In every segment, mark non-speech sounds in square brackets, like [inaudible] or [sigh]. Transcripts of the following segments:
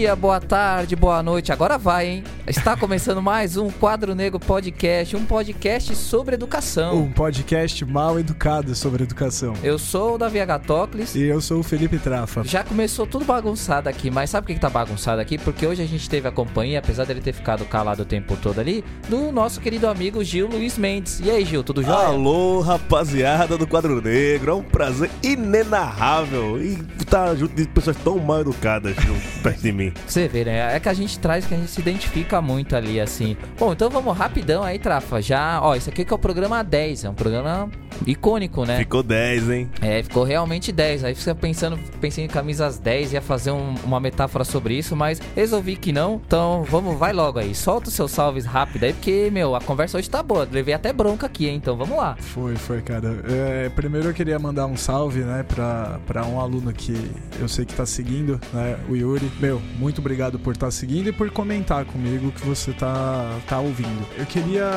Dia, boa tarde, boa noite. Agora vai, hein? Está começando mais um Quadro Negro Podcast, um podcast sobre educação. Um podcast mal educado sobre educação. Eu sou o Davi Agatocles. E eu sou o Felipe Trafa. Já começou tudo bagunçado aqui, mas sabe por que tá bagunçado aqui? Porque hoje a gente teve a companhia, apesar dele ter ficado calado o tempo todo ali, do nosso querido amigo Gil Luiz Mendes. E aí, Gil, tudo jóia? Alô, rapaziada do Quadro Negro. É um prazer inenarrável. E tá junto de pessoas tão mal educadas, Gil [laughs] perto de mim. Você vê, né? É que a gente traz que a gente se identifica muito ali, assim. Bom, então vamos rapidão aí, Trafa. Já, ó, isso aqui que é o programa 10. É um programa icônico, né? Ficou 10, hein? É, ficou realmente 10. Aí você pensando, pensei em camisas 10, ia fazer um, uma metáfora sobre isso, mas resolvi que não. Então, vamos, vai logo aí. Solta os seus salves rápido aí, porque, meu, a conversa hoje tá boa. Levei até bronca aqui, hein? Então, vamos lá. Foi, foi, cara. É, primeiro eu queria mandar um salve, né, pra, pra um aluno que eu sei que tá seguindo, né, o Yuri. Meu, muito obrigado por estar tá seguindo e por comentar comigo que você tá, tá ouvindo. Eu queria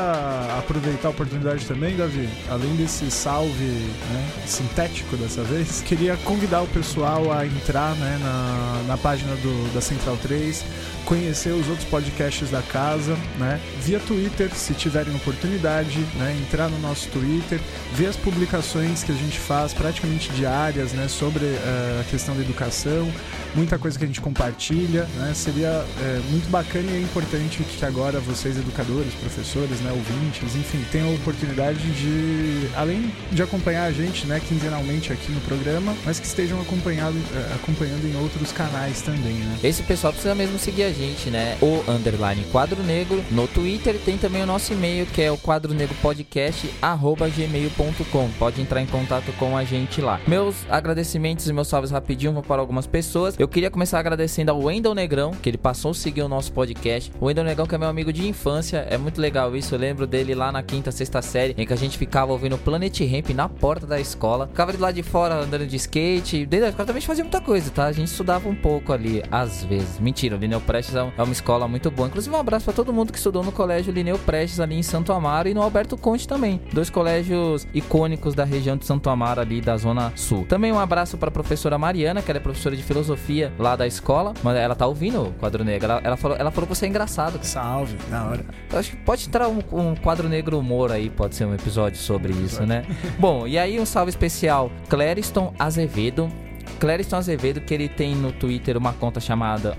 aproveitar a oportunidade também, Davi, além desse salve né, sintético dessa vez, queria convidar o pessoal a entrar né, na, na página do, da Central 3 conhecer os outros podcasts da casa, né? Via Twitter, se tiverem oportunidade, né? Entrar no nosso Twitter, ver as publicações que a gente faz praticamente diárias, né? Sobre uh, a questão da educação, muita coisa que a gente compartilha, né? Seria é, muito bacana e é importante que agora vocês, educadores, professores, né? Ouvintes, enfim, tenham a oportunidade de, além de acompanhar a gente, né? Quinzenalmente aqui no programa, mas que estejam acompanhado, uh, acompanhando em outros canais também, né? Esse pessoal precisa mesmo seguir a gente, né? O underline quadro negro. No Twitter tem também o nosso e-mail que é o quadro negro podcast arroba gmail.com. Pode entrar em contato com a gente lá. Meus agradecimentos e meus salves rapidinho vão para algumas pessoas. Eu queria começar agradecendo ao Wendel Negrão, que ele passou a seguir o nosso podcast. O Wendel Negrão, que é meu amigo de infância, é muito legal isso. Eu lembro dele lá na quinta, sexta série, em que a gente ficava ouvindo Planet Ramp na porta da escola. Ficava de lá de fora andando de skate. Dentro da escola também fazia muita coisa, tá? A gente estudava um pouco ali, às vezes. Mentira, o Lineu Prestes é, é uma escola muito boa. Inclusive, um abraço para todo mundo que estudou no colégio Lineu Prestes ali em Santo Amaro e no Alberto Conte também. Dois colégios icônicos da região de Santo Amaro ali da Zona Sul. Também um abraço para a professora Mariana, que ela é professora de filosofia lá da escola. Mas ela tá ouvindo o quadro negro. Ela, ela, falou, ela falou que você é engraçado. Salve, na hora. Eu acho que pode entrar um, um quadro negro humor aí, pode ser um episódio sobre isso, né? Bom, e aí um salve especial, Clériston Azevedo. Clériston Azevedo, que ele tem no Twitter uma conta chamada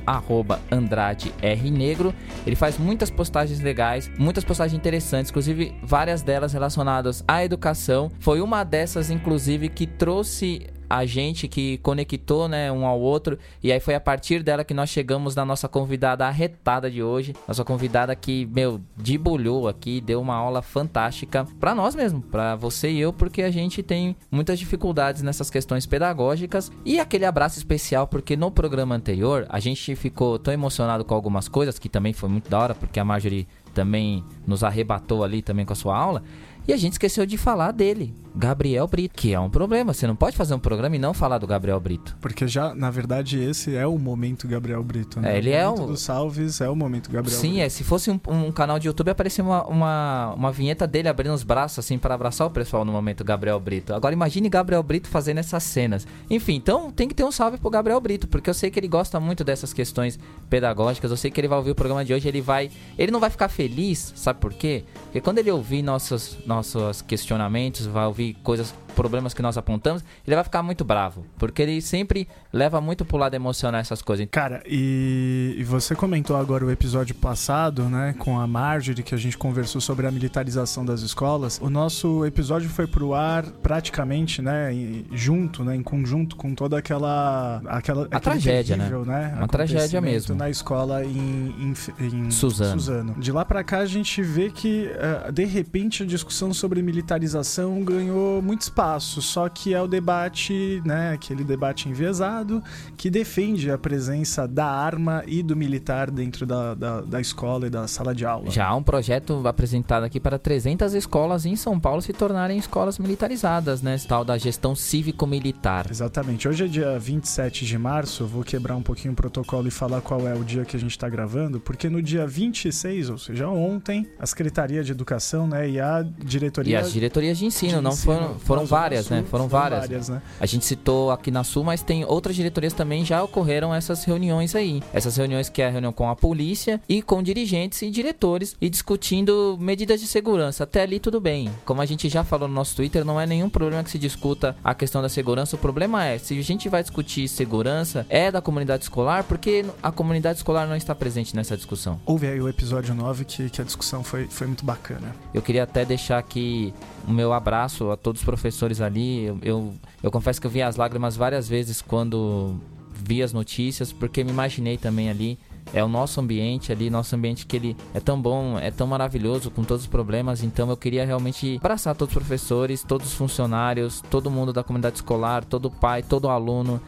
AndradeRNegro. Ele faz muitas postagens legais, muitas postagens interessantes, inclusive várias delas relacionadas à educação. Foi uma dessas, inclusive, que trouxe a gente que conectou, né, um ao outro. E aí foi a partir dela que nós chegamos na nossa convidada arretada de hoje. Nossa convidada que, meu, debulhou aqui, deu uma aula fantástica para nós mesmo, para você e eu, porque a gente tem muitas dificuldades nessas questões pedagógicas. E aquele abraço especial, porque no programa anterior a gente ficou tão emocionado com algumas coisas, que também foi muito da hora, porque a Marjorie também nos arrebatou ali também com a sua aula. E a gente esqueceu de falar dele, Gabriel Brito, que é um problema. Você não pode fazer um programa e não falar do Gabriel Brito. Porque já, na verdade, esse é o momento Gabriel Brito. Né? É, ele o é o dos salves é o momento Gabriel. Sim, Brito. é. Se fosse um, um, canal de YouTube, aparecia uma, uma, uma vinheta dele abrindo os braços assim para abraçar o pessoal no momento Gabriel Brito. Agora imagine Gabriel Brito fazendo essas cenas. Enfim, então tem que ter um salve pro Gabriel Brito, porque eu sei que ele gosta muito dessas questões pedagógicas. Eu sei que ele vai ouvir o programa de hoje, ele vai, ele não vai ficar feliz, sabe por quê? Porque quando ele ouvir nossos nossos questionamentos vai ouvir coisas problemas que nós apontamos, ele vai ficar muito bravo. Porque ele sempre leva muito pro lado emocional essas coisas. Cara, e, e, você comentou agora o episódio passado, né, com a Marjorie, que a gente conversou sobre a militarização das escolas. O nosso episódio foi pro ar praticamente, né, junto, né, em conjunto com toda aquela. aquela a tragédia, né? terrível, né? né? Uma tragédia mesmo. Na escola em, em, em Suzano. Suzano. De lá para cá a gente vê que, uh, de repente, a discussão sobre militarização ganhou muito espaço espaço, só que é o debate, né, aquele debate enviesado que defende a presença da arma e do militar dentro da, da, da escola e da sala de aula. Já há um projeto apresentado aqui para 300 escolas em São Paulo se tornarem escolas militarizadas, né, tal da gestão cívico-militar. Exatamente. Hoje é dia 27 de março, vou quebrar um pouquinho o protocolo e falar qual é o dia que a gente está gravando, porque no dia 26, ou seja, ontem, a Secretaria de Educação, né, e a diretoria e as diretorias de ensino, de não ensino, foram, foram várias, Sul, né? Foram várias. várias, né? A gente citou aqui na Sul, mas tem outras diretorias também já ocorreram essas reuniões aí. Essas reuniões que é a reunião com a polícia e com dirigentes e diretores e discutindo medidas de segurança. Até ali tudo bem. Como a gente já falou no nosso Twitter, não é nenhum problema que se discuta a questão da segurança. O problema é, se a gente vai discutir segurança, é da comunidade escolar, porque a comunidade escolar não está presente nessa discussão. Houve aí o episódio 9 que, que a discussão foi, foi muito bacana. Eu queria até deixar aqui o meu abraço a todos os professores ali. Eu, eu, eu confesso que eu vi as lágrimas várias vezes quando vi as notícias, porque me imaginei também ali. É o nosso ambiente ali, nosso ambiente que ele é tão bom, é tão maravilhoso, com todos os problemas. Então eu queria realmente abraçar todos os professores, todos os funcionários, todo mundo da comunidade escolar, todo pai, todo aluno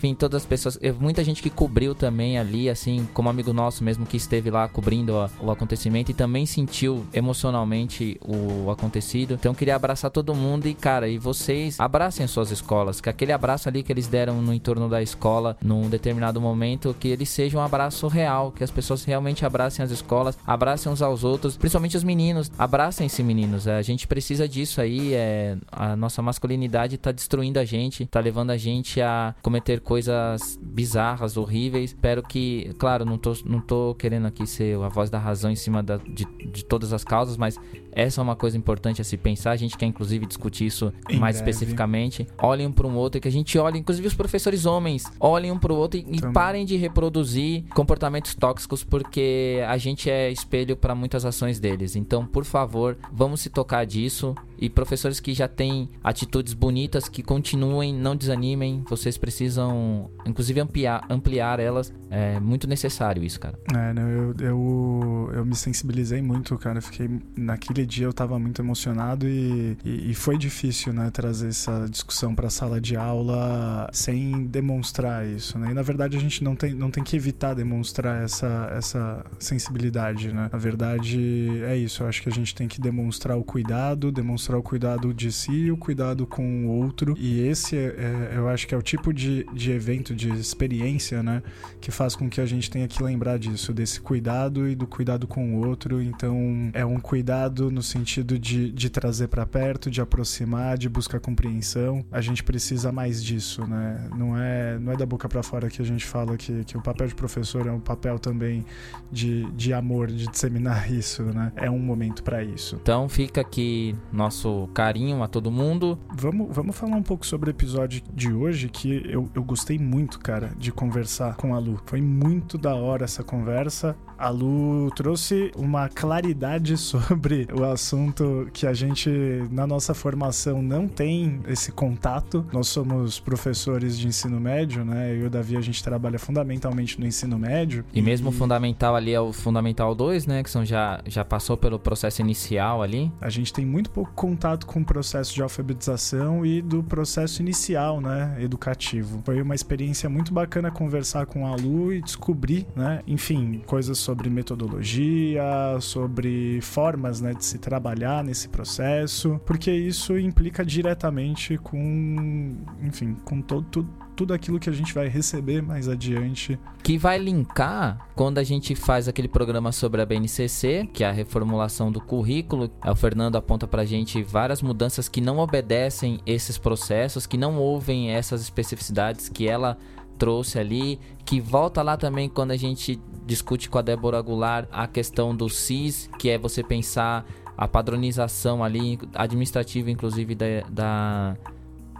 enfim, todas as pessoas, muita gente que cobriu também ali, assim, como amigo nosso mesmo que esteve lá cobrindo a, o acontecimento e também sentiu emocionalmente o acontecido. Então queria abraçar todo mundo e, cara, e vocês abracem as suas escolas, que aquele abraço ali que eles deram no entorno da escola num determinado momento, que ele seja um abraço real, que as pessoas realmente abracem as escolas, abracem uns aos outros, principalmente os meninos, abracem-se meninos. A gente precisa disso aí, é, a nossa masculinidade tá destruindo a gente, tá levando a gente a cometer coisas bizarras, horríveis. Espero que, claro, não tô, não tô querendo aqui ser a voz da razão em cima da, de, de todas as causas, mas essa é uma coisa importante a se pensar. A gente quer, inclusive, discutir isso Em mais breve. especificamente. Olhem um para um outro, que a gente olhe, inclusive os professores homens, olhem um para o outro e, e parem de reproduzir comportamentos tóxicos, porque a gente é espelho para muitas ações deles. Então, por favor, vamos se tocar disso. E professores que já têm atitudes bonitas, que continuem, não desanimem. Vocês precisam, inclusive, ampliar, ampliar elas. É muito necessário isso, cara. É, eu, eu, eu me sensibilizei muito, cara. Fiquei. Naquele dia eu tava muito emocionado e, e, e foi difícil, né, trazer essa discussão pra sala de aula sem demonstrar isso, né? E na verdade a gente não tem, não tem que evitar demonstrar essa, essa sensibilidade, né? Na verdade é isso. Eu acho que a gente tem que demonstrar o cuidado, demonstrar o cuidado de si e o cuidado com o outro. E esse, é, é, eu acho que é o tipo de, de evento, de experiência, né? que faz com que a gente tenha que lembrar disso, desse cuidado e do cuidado com o outro. Então, é um cuidado no sentido de, de trazer para perto, de aproximar, de buscar compreensão. A gente precisa mais disso, né? Não é, não é da boca para fora que a gente fala que, que o papel de professor é um papel também de, de amor, de disseminar [laughs] isso, né? É um momento para isso. Então fica aqui nosso carinho a todo mundo. Vamos, vamos falar um pouco sobre o episódio de hoje, que eu, eu gostei muito, cara, de conversar com a Lu. Foi muito da hora essa conversa. A Lu trouxe uma claridade [laughs] sobre o assunto que a gente, na nossa formação, não tem esse contato. Nós somos professores de ensino médio, né? Eu e o Davi, a gente trabalha fundamentalmente no ensino médio. E mesmo o fundamental ali é o fundamental 2, né? Que são já, já passou pelo processo inicial ali. A gente tem muito pouco contato com o processo de alfabetização e do processo inicial, né, educativo. Foi uma experiência muito bacana conversar com a Lu e descobrir, né, enfim, coisas sobre metodologia, sobre formas, né, de se trabalhar nesse processo, porque isso implica diretamente com, enfim, com todo tudo tudo aquilo que a gente vai receber mais adiante. Que vai linkar quando a gente faz aquele programa sobre a BNCC, que é a reformulação do currículo. O Fernando aponta pra gente várias mudanças que não obedecem esses processos, que não ouvem essas especificidades que ela trouxe ali, que volta lá também quando a gente discute com a Débora Goulart a questão do CIS, que é você pensar a padronização ali, administrativa inclusive da, da,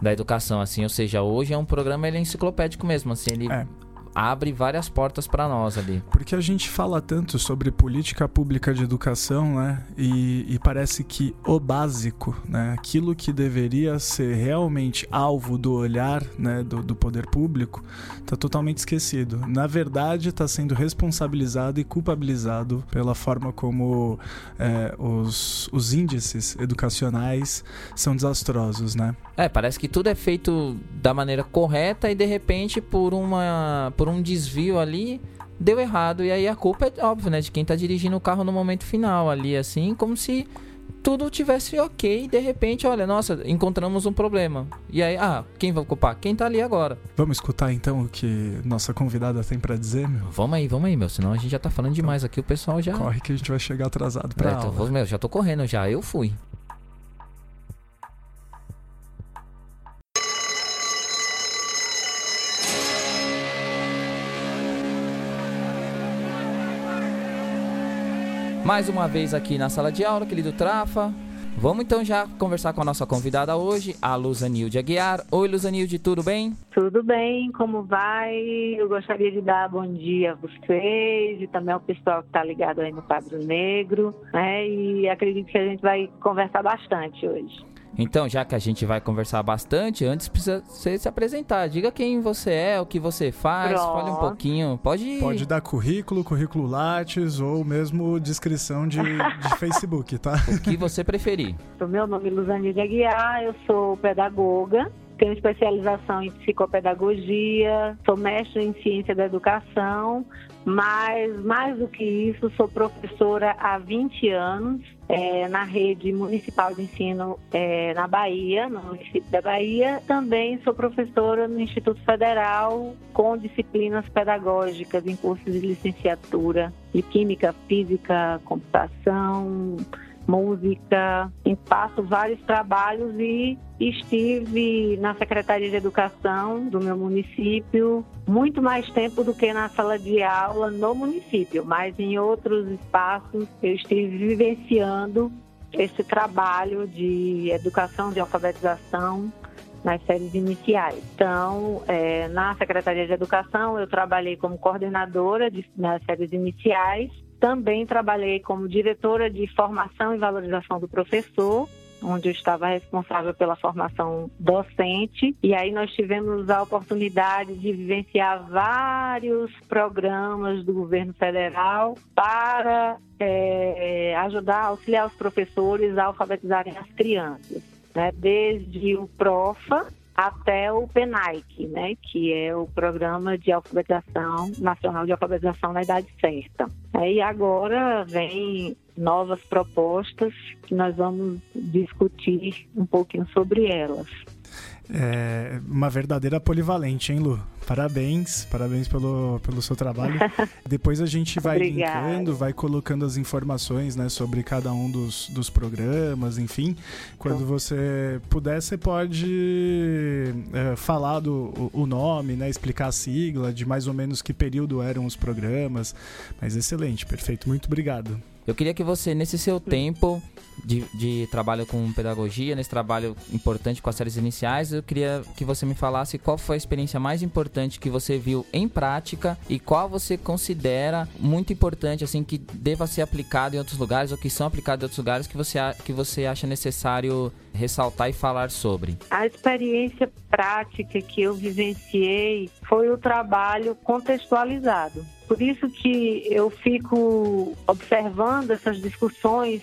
da educação, assim, ou seja, hoje é um programa ele é enciclopédico mesmo, assim, ele É. abre várias portas para nós ali. Porque a gente fala tanto sobre política pública de educação, né? E, e parece que o básico, né? Aquilo que deveria ser realmente alvo do olhar né? do, do poder público, está totalmente esquecido. Na verdade, está sendo responsabilizado e culpabilizado pela forma como é, os, os índices educacionais são desastrosos, né? É, parece que tudo é feito da maneira correta e de repente por uma por um desvio ali deu errado e aí a culpa é óbvio, né, de quem tá dirigindo o carro no momento final ali assim, como se tudo tivesse ok e de repente, olha, nossa, encontramos um problema. E aí, ah, quem vai culpar? Quem tá ali agora? Vamos escutar então o que nossa convidada tem para dizer, meu? Vamos aí, vamos aí, meu, senão a gente já tá falando demais aqui, o pessoal já Corre que a gente vai chegar atrasado pra então, aula. vou- meu, já tô correndo já, eu fui. Mais uma vez aqui na sala de aula, querido Trafa. Vamos então já conversar com a nossa convidada hoje, a Luzanilde Aguiar. Oi, Luzanilde, tudo bem? Tudo bem, como vai? Eu gostaria de dar bom dia a vocês e também ao pessoal que está ligado aí no Quadro Negro, né? E acredito que a gente vai conversar bastante hoje. Então, já que a gente vai conversar bastante, antes precisa você se apresentar. Diga quem você é, o que você faz, Pronto. fale um pouquinho. Pode Pode dar currículo, currículo Lattes ou mesmo descrição de, de [laughs] Facebook, tá? o que você preferir. Meu nome é Luzanilde Aguiar, eu sou pedagoga, tenho especialização em psicopedagogia, sou mestre em ciência da educação, mas mais do que isso, sou professora há 20 anos é, na rede municipal de ensino é, na Bahia, no município da Bahia. Também sou professora no Instituto Federal com disciplinas pedagógicas em cursos de licenciatura de Química, Física, Computação, música, faço vários trabalhos e estive na Secretaria de Educação do meu município muito mais tempo do que na sala de aula no município, mas em outros espaços eu estive vivenciando esse trabalho de educação, de alfabetização nas séries iniciais. Então, é, na Secretaria de Educação, eu trabalhei como coordenadora de, nas séries iniciais também trabalhei como diretora de formação e valorização do professor, onde eu estava responsável pela formação docente. E aí nós tivemos a oportunidade de vivenciar vários programas do governo federal para é, ajudar, auxiliar os professores a alfabetizarem as crianças. Né? Desde o PROFA, até o PENAIC, né, que é o Programa de Alfabetização Nacional de Alfabetização na Idade Certa. E agora vem novas propostas que nós vamos discutir um pouquinho sobre elas. É uma verdadeira polivalente, hein, Lu? Parabéns, parabéns pelo, pelo seu trabalho. [laughs] Depois a gente vai Obrigada. linkando, vai colocando as informações né, sobre cada um dos, dos programas, enfim. Quando você puder, você pode é, falar do, o, o nome, né, explicar a sigla, de mais ou menos que período eram os programas. Mas excelente, perfeito. Muito obrigado. Eu queria que você, nesse seu tempo de, de trabalho com pedagogia, nesse trabalho importante com as séries iniciais, eu queria que você me falasse qual foi a experiência mais importante que você viu em prática e qual você considera muito importante, assim, que deva ser aplicado em outros lugares ou que são aplicados em outros lugares que você, que você acha necessário ressaltar e falar sobre. A experiência prática que eu vivenciei foi o trabalho contextualizado. Por isso que eu fico observando essas discussões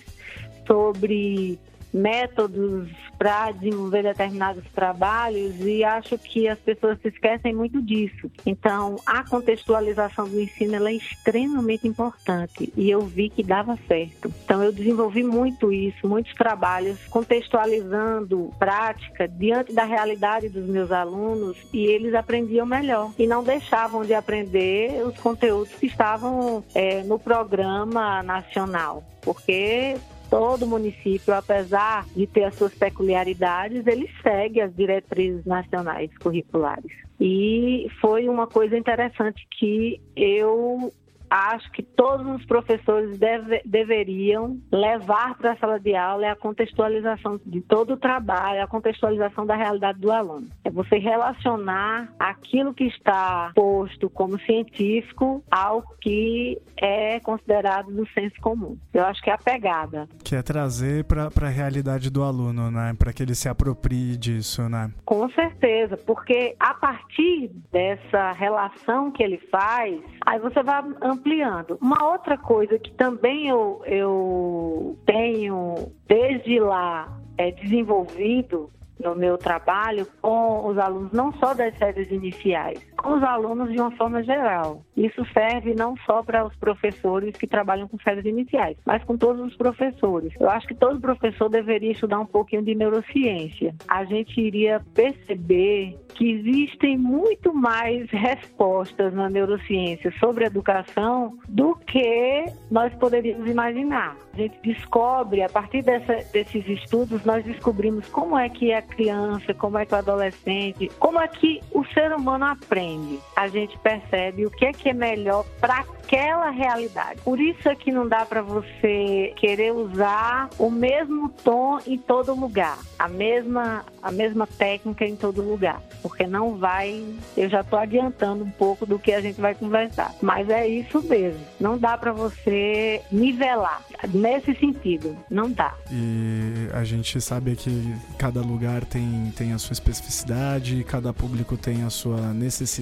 sobre métodos para desenvolver determinados trabalhos e acho que as pessoas se esquecem muito disso. Então, a contextualização do ensino é extremamente importante e eu vi que dava certo. Então, eu desenvolvi muito isso, muitos trabalhos contextualizando prática diante da realidade dos meus alunos e eles aprendiam melhor e não deixavam de aprender os conteúdos que estavam eh, no programa nacional, porque todo município, apesar de ter as suas peculiaridades, ele segue as diretrizes nacionais curriculares. E foi uma coisa interessante que eu acho que todos os professores deve- deveriam levar para a sala de aula é a contextualização de todo o trabalho, a contextualização da realidade do aluno. É você relacionar aquilo que está posto como científico ao que é considerado do senso comum. Eu acho que é a pegada. Que é trazer para a realidade do aluno, né? Para que ele se aproprie disso, né? Com certeza, porque a partir dessa relação que ele faz, aí você vai ampliando. Uma outra coisa que também eu, eu tenho desde lá é, desenvolvido no meu trabalho com os alunos, não só das séries iniciais, com os alunos de uma forma geral. Isso serve não só para os professores que trabalham com séries iniciais, mas com todos os professores. Eu acho que todo professor deveria estudar um pouquinho de neurociência. A gente iria perceber que existem muito mais respostas na neurociência sobre educação do que nós poderíamos imaginar. A gente descobre, a partir dessa- desses estudos, nós descobrimos como é que a criança, como é que o adolescente, como é que o ser humano aprende. A gente percebe o que é que é melhor para aquela realidade. Por isso é que não dá para você querer usar o mesmo tom em todo lugar, a mesma a mesma técnica em todo lugar, porque não vai. Eu já estou adiantando um pouco do que a gente vai conversar, mas é isso mesmo. Não dá para você nivelar nesse sentido, não dá. E a gente sabe que cada lugar tem tem a sua especificidade, cada público tem a sua necessidade,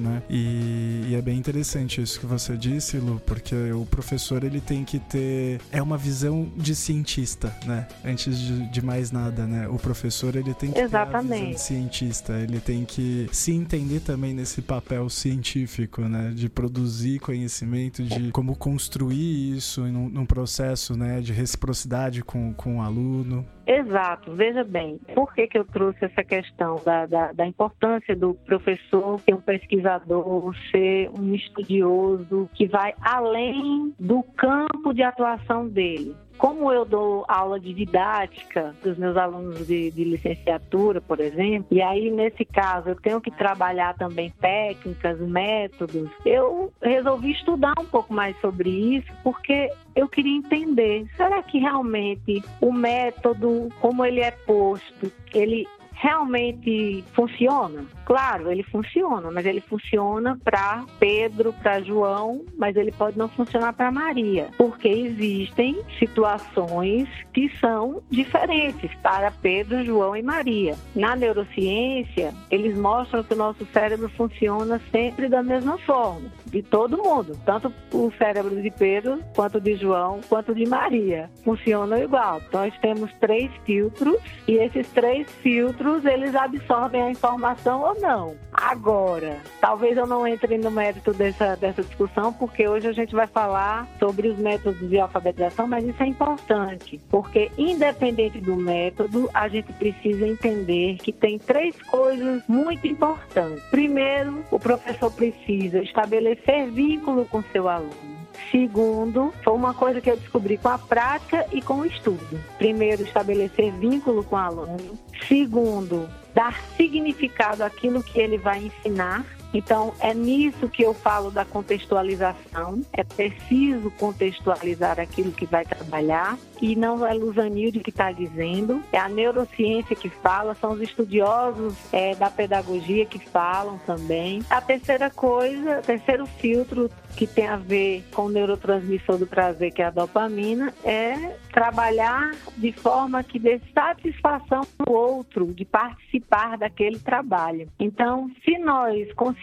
né? E, e é bem interessante isso que você disse, Lu, porque o professor ele tem que ter é uma visão de cientista, né? Antes de, de mais nada, né? O professor ele tem que Exatamente. ter a visão de cientista, ele tem que se entender também nesse papel científico, né? De produzir conhecimento, de como construir isso num, num processo, né? De reciprocidade com, com o aluno. Exato. Veja bem, por que, que eu trouxe essa questão da, da, da importância do professor ser um pesquisador, ser um estudioso que vai além do campo de atuação dele? Como eu dou aula de didática dos meus alunos de, de, licenciatura, por exemplo, e aí nesse caso eu tenho que trabalhar também técnicas, métodos, eu resolvi estudar um pouco mais sobre isso, porque eu queria entender, será que realmente o método, como ele é posto, ele realmente funciona? Claro, ele funciona, mas ele funciona para Pedro, para João, mas ele pode não funcionar para Maria, porque existem situações que são diferentes para Pedro, João e Maria. Na neurociência, eles mostram que o nosso cérebro funciona sempre da mesma forma, de todo mundo, tanto o cérebro de Pedro, quanto de João, quanto de Maria. Funcionam igual. Nós temos três filtros e esses três filtros, eles absorvem a informação ou não. Agora, talvez eu não entre no mérito dessa, dessa discussão, porque hoje a gente vai falar sobre os métodos de alfabetização, mas isso é importante, porque independente do método, a gente precisa entender que tem três coisas muito importantes. Primeiro, o professor precisa estabelecer vínculo com seu aluno. Segundo, foi uma coisa que eu descobri com a prática e com o estudo. Primeiro, estabelecer vínculo com o aluno. Segundo, dar significado àquilo que ele vai ensinar. Então, é nisso que eu falo da contextualização. É preciso contextualizar aquilo que vai trabalhar e não é Luzanilde que está dizendo, é a neurociência que fala, são os estudiosos é, da pedagogia que falam também. A terceira coisa, o terceiro filtro que tem a ver com o neurotransmissor do prazer, que é a dopamina, é trabalhar de forma que dê satisfação ao outro de participar daquele trabalho. Então, se nós conseguirmos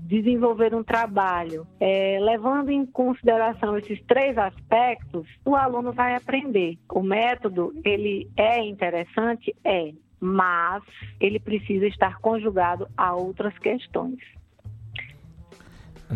desenvolver um trabalho é, levando em consideração esses três aspectos, o aluno vai aprender. O método, ele é interessante? É, mas ele precisa estar conjugado a outras questões.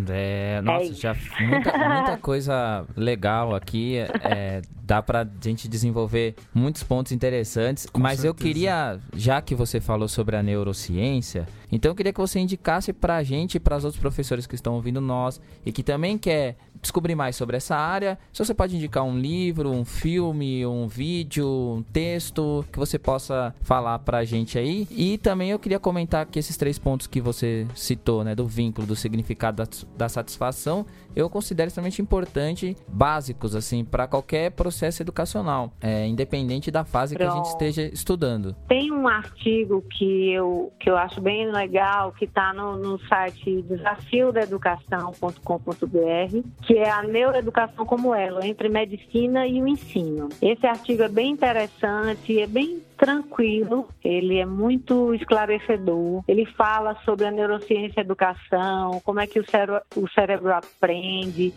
É, nossa, é já muita, muita, [laughs] coisa legal aqui. É, dá pra gente desenvolver muitos pontos interessantes. Com mas certeza. eu queria, já que você falou sobre a neurociência, então eu queria que você indicasse pra gente e para os outros professores que estão ouvindo nós e que também quer descobrir mais sobre essa área, se você pode indicar um livro, um filme, um vídeo, um texto que você possa falar pra gente aí. E também eu queria comentar que esses três pontos que você citou, né, do vínculo, do significado da, da satisfação, eu considero extremamente importante, básicos assim, para qualquer processo educacional, é, independente da fase Pronto. que a gente esteja estudando. Tem um artigo que eu, que eu acho bem legal, que está no, no site desafiodaeducação.com.br, que é a neuroeducação como ela, entre medicina e o ensino. Esse artigo é bem interessante, é bem tranquilo, ele é muito esclarecedor. Ele fala sobre a neurociência e a educação, como é que o cérebro, o cérebro aprende.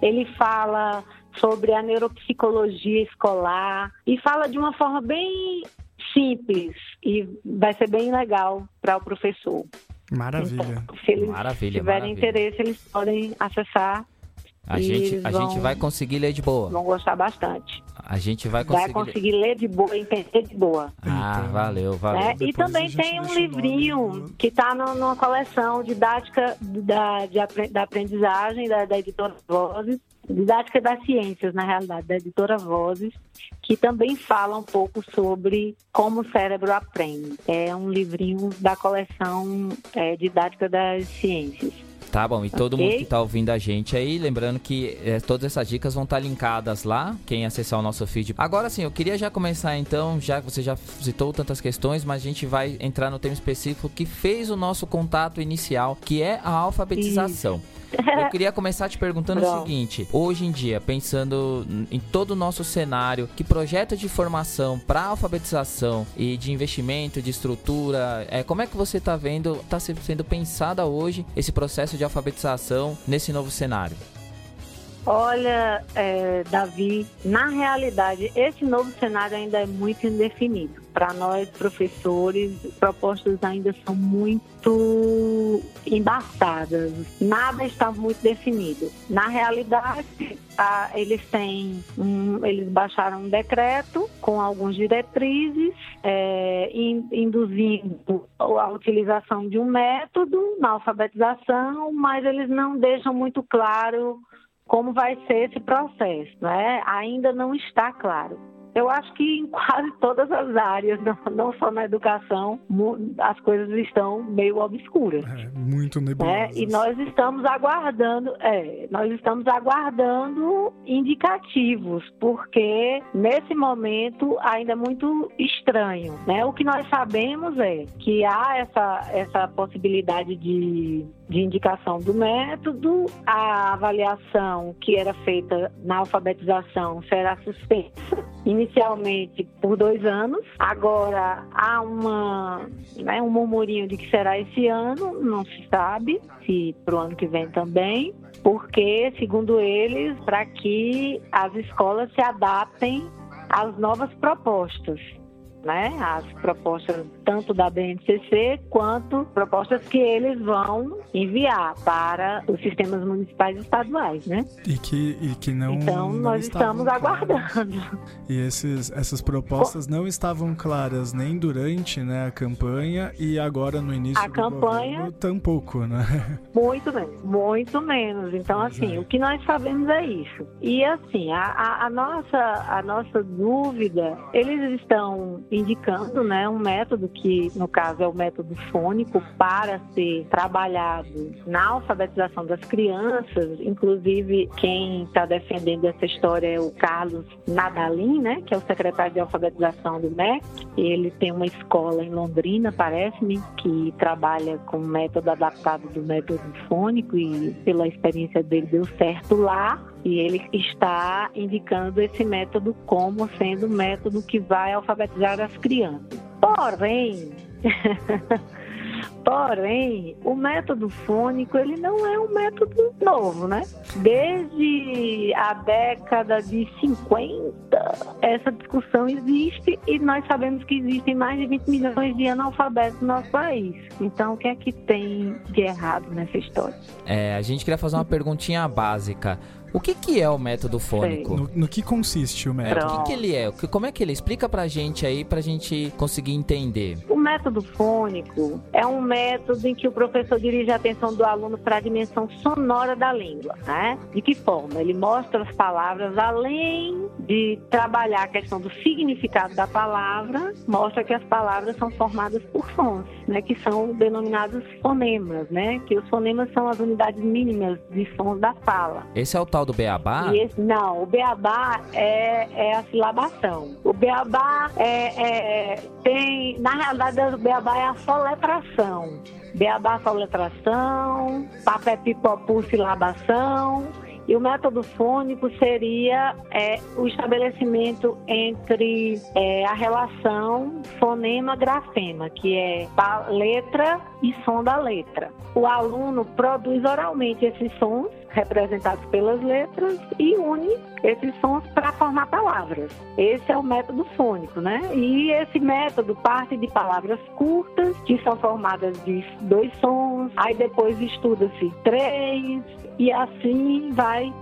Ele fala sobre a neuropsicologia escolar e fala de uma forma bem simples e vai ser bem legal para o professor. Maravilha. Então, se eles maravilha, tiverem maravilha. interesse, eles podem acessar a, gente, a gente vai conseguir ler de boa. Vão gostar bastante. A gente vai conseguir. Vai conseguir ler de boa, entender de boa. Ah, então, valeu, valeu. Né? E também tem um livrinho que está numa coleção didática da, de, da aprendizagem da, da editora Vozes, Didática das Ciências, na realidade, da editora Vozes, que também fala um pouco sobre como o cérebro aprende. É um livrinho da coleção é, Didática das Ciências. Tá bom, e todo okay. mundo que tá ouvindo a gente aí, lembrando que é, todas essas dicas vão estar tá linkadas lá, quem acessar o nosso feed. Agora sim, eu queria já começar então, já que você já citou tantas questões, mas a gente vai entrar no tema específico que fez o nosso contato inicial, que é a alfabetização. Isso. Eu [laughs] queria começar te perguntando Não. o seguinte: hoje em dia, pensando em todo o nosso cenário, que projeto de formação para alfabetização e de investimento, de estrutura, é, como é que você está vendo, está sendo pensada hoje esse processo de alfabetização nesse novo cenário? Olha, é, Davi, na realidade, esse novo cenário ainda é muito indefinido. Para nós, professores, propostas ainda são muito embaçadas. Nada está muito definido. Na realidade, a, eles têm, um, eles baixaram um decreto com algumas diretrizes, é, in, induzindo a utilização de um método na alfabetização, mas eles não deixam muito claro como vai ser esse processo, né? Ainda não está claro. Eu acho que em quase todas as áreas, não, só na educação, as coisas estão meio obscuras. É, muito nebulosas. Né? E nós estamos aguardando, é, nós estamos aguardando indicativos, porque nesse momento ainda é muito estranho. Né? O que nós sabemos é que há essa, essa possibilidade de de indicação do método, a avaliação que era feita na alfabetização será suspensa inicialmente por dois anos. Agora há uma, né, um murmurinho de que será esse ano, não se sabe se para o ano que vem também, porque, segundo eles, para que as escolas se adaptem às novas propostas né, as propostas tanto da BNCC quanto propostas que eles vão enviar para os sistemas municipais e estaduais, né? E que, e que não. Então não nós estamos aguardando. E esses, essas propostas não estavam claras nem durante né, a campanha e agora no início a do campanha governo tampouco, né? [laughs] Muito menos, muito menos. Então, assim, é. o que nós sabemos é isso. E assim, a, a, a nossa, a nossa dúvida, eles estão indicando né, um método que, no caso, é o método fônico para ser trabalhado na alfabetização das crianças. Inclusive, quem está defendendo essa história é o Carlos Nadalim, né, que é o secretário de alfabetização do MEC. Ele tem uma escola em Londrina, parece-me, que trabalha com método adaptado do método fônico e, pela experiência dele, deu certo lá e ele está indicando esse método como sendo o método que vai alfabetizar as crianças. Porém, [laughs] Porém, o método fônico ele não é um método novo, né? Desde a década de 50, essa discussão existe e nós sabemos que existem mais de 20 milhões de analfabetos no nosso país. Então, o que é que tem de errado nessa história? É, a gente queria fazer uma perguntinha básica. O que, que é o método fônico? No, no, que consiste o método? É, o que, que, ele é? Como é que ele explica pra gente aí, pra gente conseguir entender? O método fônico é um método em que o professor dirige a atenção do aluno para a dimensão sonora da língua, né? De que forma? Ele mostra as palavras além de trabalhar a questão do significado da palavra, mostra que as palavras são formadas por sons, né? Que são denominados fonemas, né? Que os fonemas são as unidades mínimas de sons da fala. Esse é o tal do beabá? Esse, não, o beabá é, é a silabação. O beabá é, é, tem, na realidade, o beabá é a soletração. Beabá, soletração, papé pipopu, silabação. E o método fônico seria é, o estabelecimento entre é, a relação fonema-grafema, que é letra e som da letra. O aluno produz oralmente esses sons representados pelas letras e une esses sons para formar palavras. Esse é o método fônico, né? E esse método parte de palavras curtas, que são formadas de dois sons, aí depois estuda-se três, e assim vai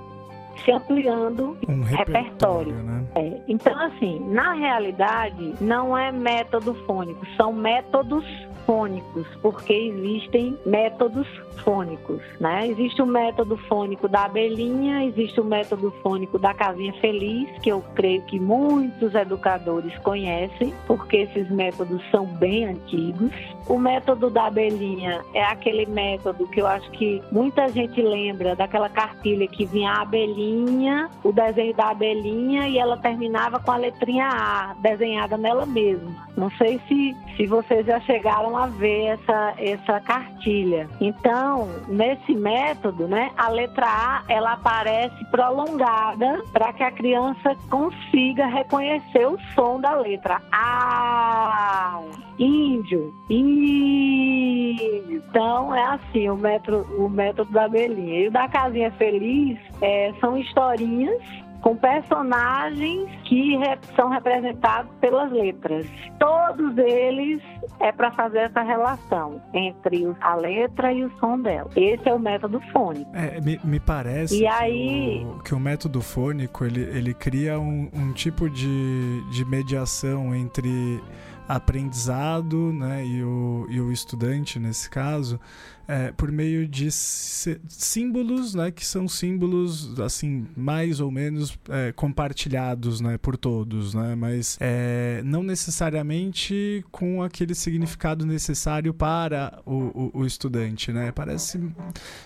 se ampliando um repertório. repertório. Né? É. Então, assim, na realidade, não é método fônico, são métodos fônicos, porque existem métodos fônicos, né? Existe o método fônico da abelhinha, existe o método fônico da casinha feliz, que eu creio que muitos educadores conhecem, porque esses métodos são bem antigos. O método da abelhinha é aquele método que eu acho que muita gente lembra daquela cartilha que vinha a abelhinha, o desenho da abelhinha e ela terminava com a letrinha A desenhada nela mesma. Não sei se, se vocês já chegaram a ver essa, essa cartilha. Então, nesse método, né, a letra A ela aparece prolongada para que a criança consiga reconhecer o som da letra A. Índio, índio. Então é assim o método, o método da abelhinha. E o da casinha feliz é, são historinhas com personagens que são representados pelas letras. Todos eles é para fazer essa relação entre a letra e o som dela. Esse é o método fônico. É, me, me parece e que, aí... o, que o método fônico ele, ele cria um, um tipo de, de mediação entre aprendizado né, e, o, e o estudante, nesse caso, é, por meio de símbolos, né, que são símbolos assim mais ou menos é, compartilhados, né, por todos, né, mas é, não necessariamente com aquele significado necessário para o, o, o estudante, né? Parece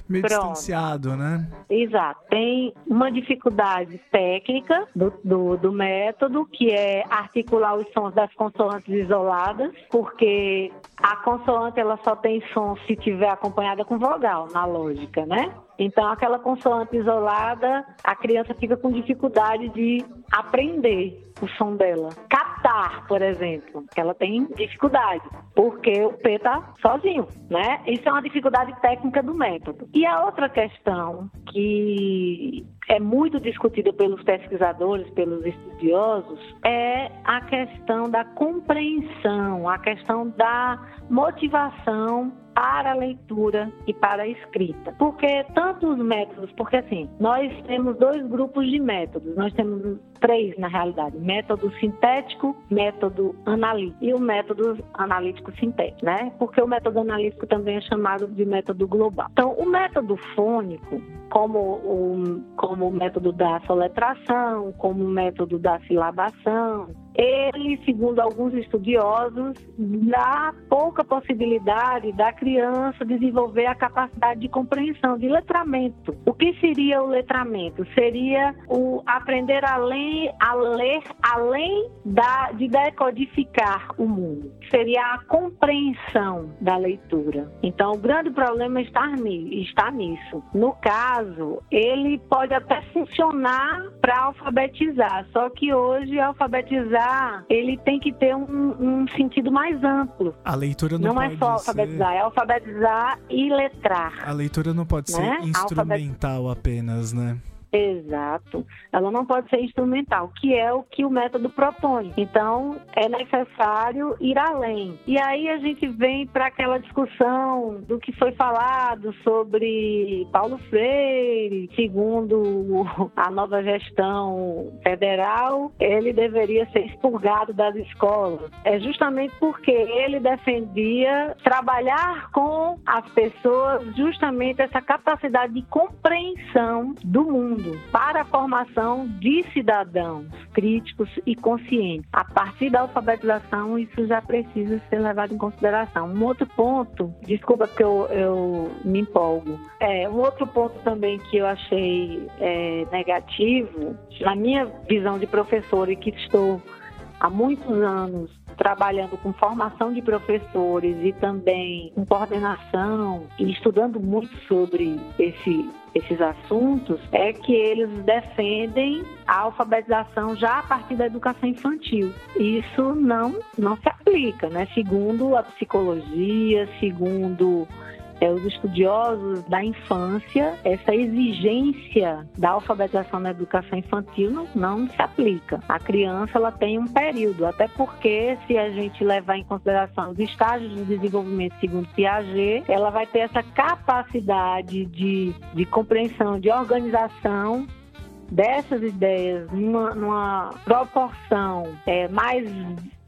meio Pronto. distanciado, né? Exato. Tem uma dificuldade técnica do, do, do método que é articular os sons das consoantes isoladas, porque a consoante ela só tem som se tiver acompanhada com vogal, na lógica, né? Então, aquela consoante isolada, a criança fica com dificuldade de aprender o som dela. Captar, por exemplo, ela tem dificuldade, porque o P tá sozinho, né? Isso é uma dificuldade técnica do método. E a outra questão que é muito discutida pelos pesquisadores, pelos estudiosos, é a questão da compreensão, a questão da motivação para a leitura e para a escrita. Porque tantos métodos, porque assim, nós temos dois grupos de métodos, nós temos três na realidade: método sintético, método analítico e o método analítico sintético, né? Porque o método analítico também é chamado de método global. Então, o método fônico, como o, como o método da soletração, como o método da silabação, ele, segundo alguns estudiosos, dá pouca possibilidade da criança desenvolver a capacidade de compreensão, de letramento. O que seria o letramento? Seria o aprender a ler, a ler além da, de decodificar o mundo. Seria a compreensão da leitura. Então, o grande problema está, está nisso. No caso, ele pode até funcionar para alfabetizar, só que hoje alfabetizar ele tem que ter um, um sentido mais amplo. A leitura não, não é só alfabetizar, ser... é alfabetizar e letrar. A leitura não pode né? ser instrumental Alfabet... apenas, né? Exato. Ela não pode ser instrumental, que é o que o método propõe. Então, é necessário ir além. E aí a gente vem para aquela discussão do que foi falado sobre Paulo Freire, segundo a nova gestão federal, ele deveria ser expurgado das escolas. É justamente porque ele defendia trabalhar com as pessoas justamente essa capacidade de compreensão do mundo para a formação de cidadãos críticos e conscientes. A partir da alfabetização, isso já precisa ser levado em consideração. Um outro ponto, desculpa que eu, eu me empolgo, é, um outro ponto também que eu achei é, negativo, na minha visão de professor e que estou há muitos anos trabalhando com formação de professores e também com coordenação e estudando muito sobre esse esses assuntos é que eles defendem a alfabetização já a partir da educação infantil. Isso não não se aplica, né? Segundo a psicologia, segundo é, os estudiosos da infância, essa exigência da alfabetização na educação infantil não, não se aplica. A criança ela tem um período, até porque se a gente levar em consideração os estágios de desenvolvimento segundo Piaget, ela vai ter essa capacidade de, de compreensão, de organização dessas ideias numa, numa proporção é, mais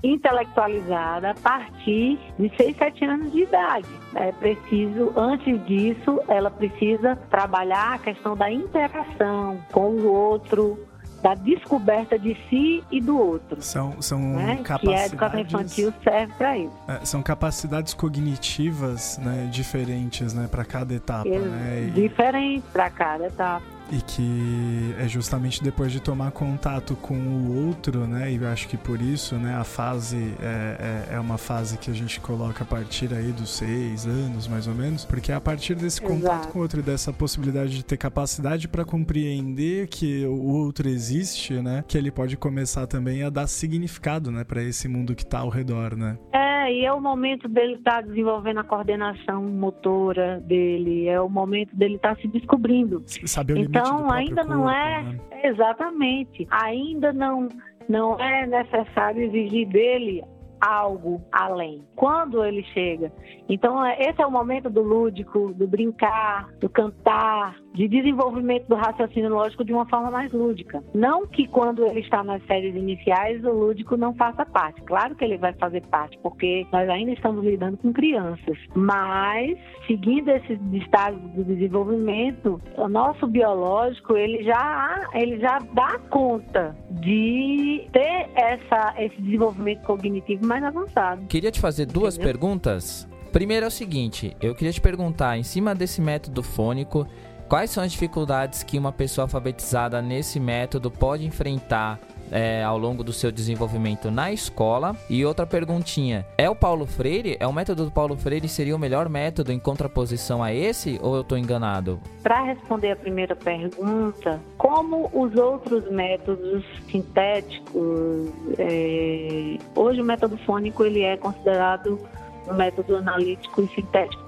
intelectualizada a partir de 6, 7 anos de idade. É preciso, antes disso, ela precisa trabalhar a questão da interação com o outro, da descoberta de si e do outro. São, são né? capacidades... Que a educação infantil serve para isso. É, são capacidades cognitivas né, diferentes né, para cada etapa. Né? E... Diferentes para cada etapa e que é justamente depois de tomar contato com o outro, né? E eu acho que por isso, né, a fase é, é, é, uma fase que a gente coloca a partir aí dos seis anos, mais ou menos, porque é a partir desse Exato. contato com o outro e dessa possibilidade de ter capacidade para compreender que o outro existe, né, que ele pode começar também a dar significado, né, para esse mundo que está ao redor, né? É, e é o momento dele estar tá desenvolvendo a coordenação motora dele, é o momento dele estar tá se descobrindo. Saber o limite então, ainda corpo, não é. Né? Exatamente. Ainda não, não é necessário exigir dele algo além. Quando ele chega. Então, é, esse é o momento do lúdico, do brincar, do cantar, de desenvolvimento do raciocínio lógico de uma forma mais lúdica. Não que quando ele está nas séries iniciais o lúdico não faça parte. Claro que ele vai fazer parte, porque nós ainda estamos lidando com crianças. Mas, seguindo esses estágios do desenvolvimento, o nosso biológico ele já, ele já dá conta de ter essa, esse desenvolvimento cognitivo mais avançado. Queria te fazer duas Entendeu? perguntas. Primeiro é o seguinte, eu queria te perguntar, em cima desse método fônico, quais são as dificuldades que uma pessoa alfabetizada nesse método pode enfrentar é, ao longo do seu desenvolvimento na escola? E outra perguntinha: é o Paulo Freire? É o método do Paulo Freire seria o melhor método em contraposição a esse ou eu estou enganado? Para responder a primeira pergunta, como os outros métodos sintéticos, é, hoje o método fônico ele é considerado método analítico e sintético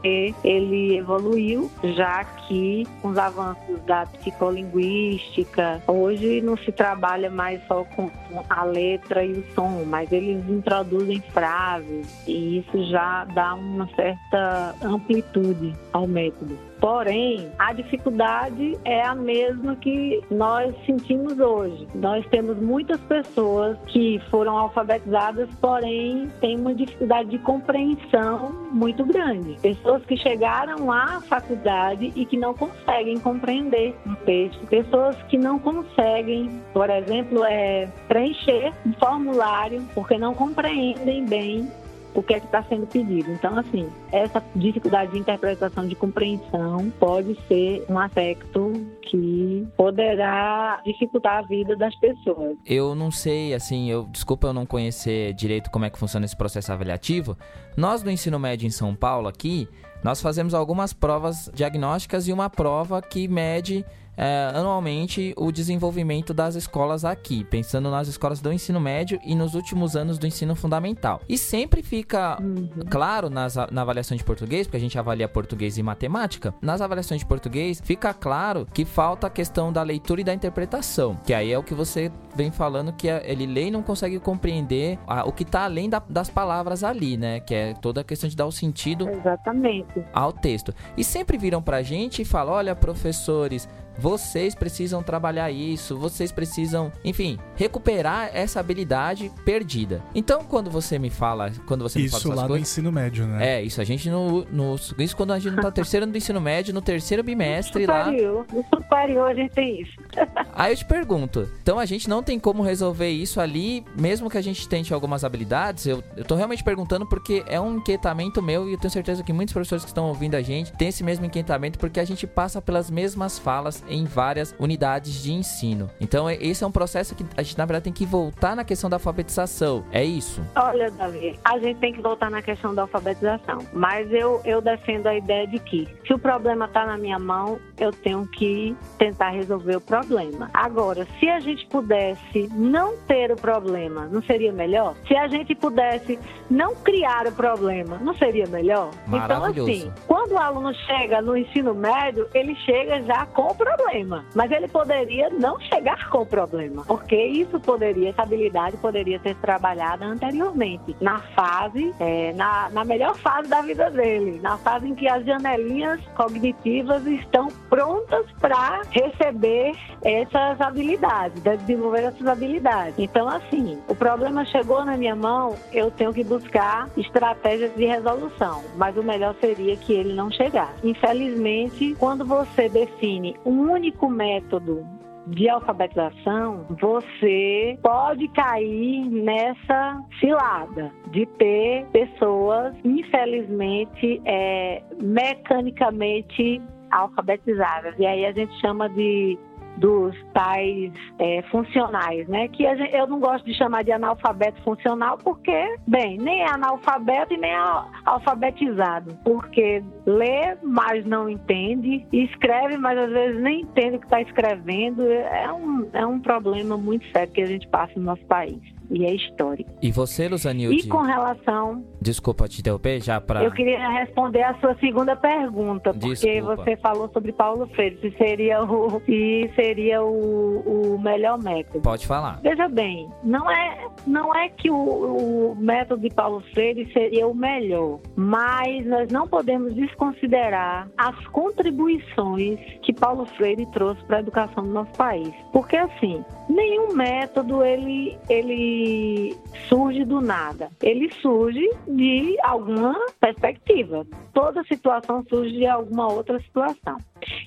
ele evoluiu, já que com os avanços da psicolinguística, hoje não se trabalha mais só com a letra e o som, mas eles introduzem frases e isso já dá uma certa amplitude ao método. Porém, a dificuldade é a mesma que nós sentimos hoje. Nós temos muitas pessoas que foram alfabetizadas, porém têm uma dificuldade de compreensão muito grande. Pessoas que chegaram à faculdade e que não conseguem compreender um texto. Pessoas que não conseguem, por exemplo, é, preencher um formulário porque não compreendem bem o que é que está sendo pedido. Então, assim, essa dificuldade de interpretação, de compreensão, pode ser um aspecto que poderá dificultar a vida das pessoas. Eu não sei, assim, eu desculpa eu não conhecer direito como é que funciona esse processo avaliativo. Nós do ensino médio em São Paulo aqui, nós fazemos algumas provas diagnósticas e uma prova que mede é, anualmente o desenvolvimento das escolas aqui, pensando nas escolas do ensino médio e nos últimos anos do ensino fundamental. E sempre fica uhum. claro nas, na avaliação de português, porque a gente avalia português e matemática, nas avaliações de português fica claro que falta a questão da leitura e da interpretação, que aí é o que você vem falando que é, ele lê e não consegue compreender a, o que está além da, das palavras ali, né? Que é toda a questão de dar o sentido Exatamente. ao texto. E sempre viram pra gente e falam: olha, professores, vocês precisam trabalhar isso, vocês precisam, enfim, recuperar essa habilidade perdida. Então, quando você me fala, quando você isso me fala lá coisas, no ensino médio, né? É, isso a gente no, no isso quando a gente não tá terceiro no ensino médio, no terceiro bimestre no superior, lá. No superior a gente tem isso. [laughs] Aí eu te pergunto, então a gente não tem como resolver isso ali, mesmo que a gente tente algumas habilidades? Eu, eu tô realmente perguntando porque é um inquietamento meu e eu tenho certeza que muitos professores que estão ouvindo a gente têm esse mesmo inquietamento porque a gente passa pelas mesmas falas em várias unidades de ensino. Então, esse é um processo que a gente, na verdade, tem que voltar na questão da alfabetização. É isso? Olha, Davi, a gente tem que voltar na questão da alfabetização. Mas eu, eu defendo a ideia de que, se o problema está na minha mão, eu tenho que tentar resolver o problema. Agora, se a gente pudesse não ter o problema, não seria melhor? Se a gente pudesse não criar o problema, não seria melhor? Então, assim, quando o aluno chega no ensino médio, ele chega já com o problema problema. Mas ele poderia não chegar com o problema, porque isso poderia, essa habilidade poderia ser trabalhada anteriormente, na fase, é, na, na melhor fase da vida dele, na fase em que as janelinhas cognitivas estão prontas para receber essas habilidades, desenvolver essas habilidades. Então, assim, o problema chegou na minha mão, eu tenho que buscar estratégias de resolução, mas o melhor seria que ele não chegasse. Infelizmente, quando você define um único método de alfabetização, você pode cair nessa cilada de ter pessoas, infelizmente, é, mecanicamente alfabetizadas. E aí a gente chama de dos tais é, funcionais, né? Que gente, eu não gosto de chamar de analfabeto funcional porque, bem, nem é analfabeto e nem é alfabetizado, porque lê, mas não entende, escreve, mas às vezes nem entende o que está escrevendo. É um, é um problema muito sério que a gente passa no nosso país e é histórico. E você, Luzanilde? E com relação... Desculpa te interromper já para... Eu queria responder a sua segunda pergunta, porque Desculpa. você falou sobre Paulo Freire, se seria o, se seria o, o melhor método. Pode falar. Veja bem, não é, não é que o, o método de Paulo Freire seria o melhor, mas nós não podemos desconsiderar as contribuições que Paulo Freire trouxe para a educação do nosso país. Porque assim, nenhum método ele, ele surge do nada. Ele surge de alguma perspectiva. Toda situação surge de alguma outra situação.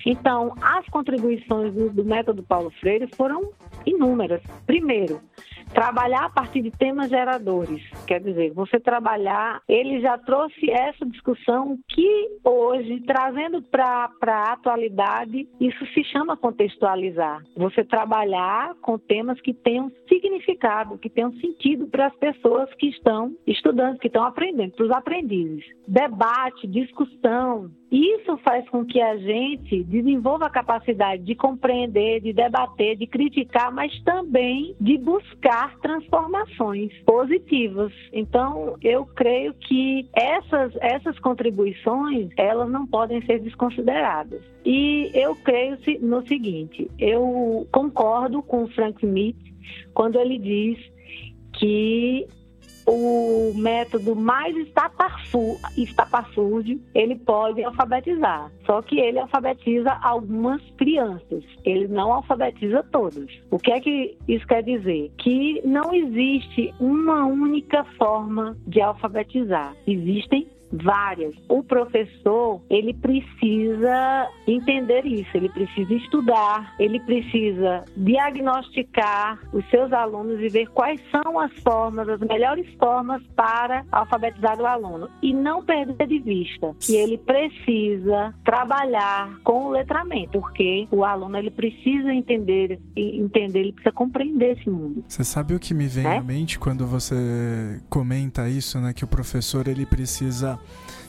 Então, as contribuições do, do método Paulo Freire foram inúmeras. Primeiro, trabalhar a partir de temas geradores. Quer dizer, você trabalhar, ele já trouxe essa discussão que hoje, trazendo para a atualidade, isso se chama contextualizar. Você trabalhar com temas que tenham significado, que tenham sentido para as pessoas que estão estudando, que estão aprendendo, para os aprendizes. Debate, discussão, isso faz com que a gente desenvolva a capacidade de compreender, de debater, de criticar, mas também de buscar transformações positivas. Então, eu creio que essas, essas contribuições, elas não podem ser desconsideradas. E eu creio no seguinte, eu concordo com Frank Smith quando ele diz que o método mais estapafúrdio, ele pode alfabetizar. Só que ele alfabetiza algumas crianças, ele não alfabetiza todas. O que é que isso quer dizer? Que não existe uma única forma de alfabetizar. Existem várias. O professor, ele precisa entender isso, ele precisa estudar, ele precisa diagnosticar os seus alunos e ver quais são as formas, as melhores formas para alfabetizar o aluno e não perder de vista que ele precisa trabalhar com o letramento, porque o aluno ele precisa entender, entender, ele precisa compreender esse mundo. Você sabe o que me vem é? à mente quando você comenta isso, né, que o professor ele precisa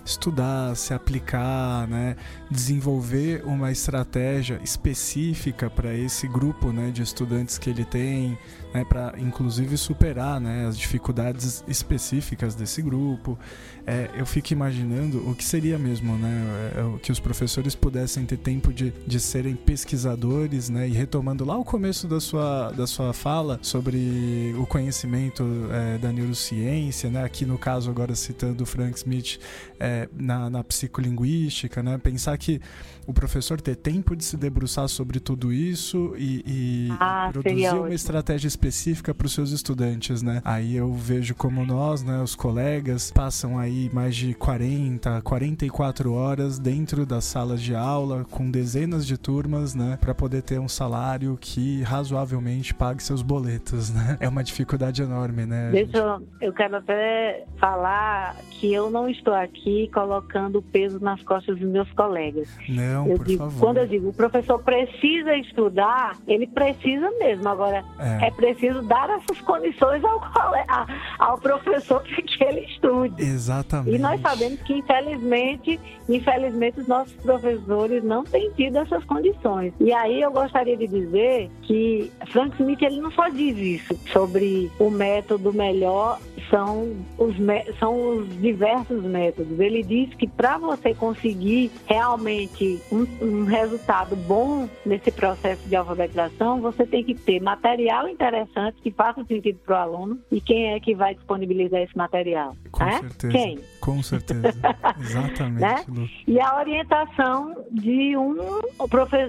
estudar, se aplicar, né, desenvolver uma estratégia específica para esse grupo né, de estudantes que ele tem, né, para inclusive superar né, as dificuldades específicas desse grupo. É, eu fico imaginando o que seria mesmo né, é, que os professores pudessem ter tempo de, de serem pesquisadores né, e retomando lá o começo da sua, da sua fala sobre o conhecimento é, da neurociência, né, aqui no caso agora citando Frank Smith é, na, na psicolinguística, né, pensar que o professor ter tempo de se debruçar sobre tudo isso e, e ah, produzir uma estratégia específica para os seus estudantes, né? Aí eu vejo como nós, né, os colegas, passam aí mais de 40, 44 horas dentro das salas de aula com dezenas de turmas, né, para poder ter um salário que razoavelmente pague seus boletos, né? É uma dificuldade enorme, né? Deixa eu, eu quero até falar que eu não estou aqui colocando peso nas costas dos meus colegas. Não, eu por digo, favor. Quando eu digo o professor precisa estudar, ele precisa mesmo. Agora, é, é preciso dar essas condições ao, [laughs] ao professor para que ele estude. Exatamente. E nós sabemos que, infelizmente, infelizmente, os nossos professores não têm tido essas condições. E aí eu gostaria de dizer que Frank Smith ele não só diz isso sobre o método melhor são os, são os diversos métodos. Ele diz que para você conseguir realmente um, um, resultado bom nesse processo de alfabetização, você tem que ter material interessante que faça sentido para o aluno. E quem é que vai disponibilizar esse material? Com é? certeza. Quem? Com certeza. [laughs] Exatamente. né? E a orientação de um,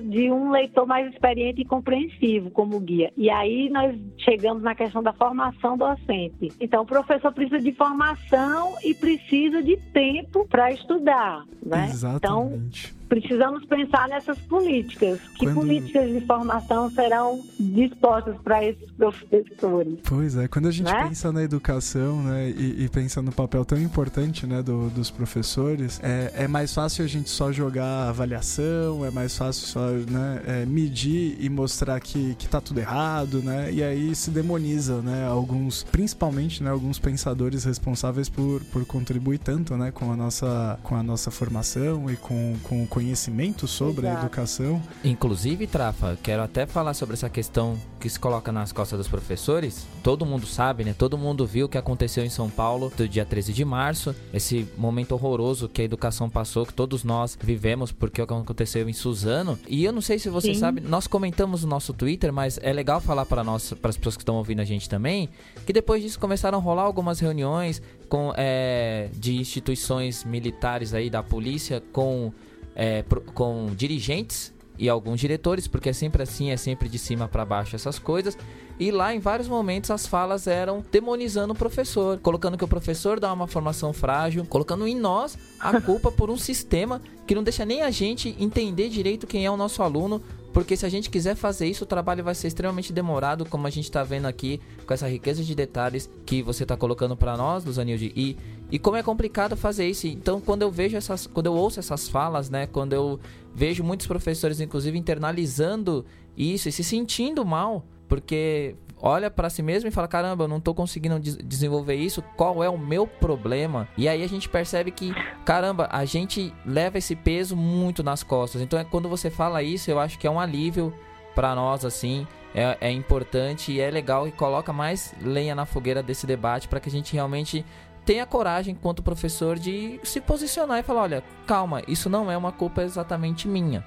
de um leitor mais experiente e compreensivo como guia. E aí nós chegamos na questão da formação docente. Então, o professor precisa de formação e precisa de tempo para estudar. Né? Exatamente. Então, precisamos pensar nessas políticas. Que quando... políticas de formação serão dispostas para esses professores? Pois é, quando a gente né? pensa na educação né, e, e, pensa no papel tão importante né, do, dos professores, é, é, mais fácil a gente só jogar avaliação, é mais fácil só né, é, medir e mostrar que, que tá tudo errado, né? E aí se demoniza, né? Alguns, principalmente, né, alguns pensadores responsáveis por, por contribuir tanto, né, com a nossa, com a nossa formação e com, com o conhecimento sobre Exato. a educação. Inclusive, Trafa, quero até falar sobre essa questão que se coloca nas costas dos professores. Todo mundo sabe, né? Todo mundo viu o que aconteceu em São Paulo do dia 13 de março, esse momento horroroso que a educação passou, que todos nós vivemos porque o que aconteceu em Suzano. E eu não sei se você Sim. sabe, nós comentamos no nosso Twitter, mas é legal falar para nós, para as pessoas que estão ouvindo a gente também, que depois disso começaram a rolar algumas reuniões com é, de instituições militares aí da polícia com é, com dirigentes e alguns diretores, porque é sempre assim, é sempre de cima para baixo essas coisas. E lá, em vários momentos, as falas eram demonizando o professor, colocando que o professor dá uma formação frágil, colocando em nós a culpa por um [laughs] sistema que não deixa nem a gente entender direito quem é o nosso aluno, porque se a gente quiser fazer isso, o trabalho vai ser extremamente demorado, como a gente está vendo aqui, com essa riqueza de detalhes que você está colocando para nós, Luzanilde. E, e como é complicado fazer isso. Então, quando eu vejo essas. Quando eu ouço essas falas, né? Quando eu vejo muitos professores, inclusive, internalizando isso e se sentindo mal, porque olha para si mesmo e fala: caramba, eu não tô conseguindo des desenvolver isso, qual é o meu problema? E aí a gente percebe que, caramba, a gente leva esse peso muito nas costas. Então, é, quando você fala isso, eu acho que é um alívio para nós, assim. É, é importante e é legal e coloca mais lenha na fogueira desse debate para que a gente realmente tenha coragem, enquanto professor, de se posicionar e falar: olha, calma, isso não é uma culpa exatamente minha.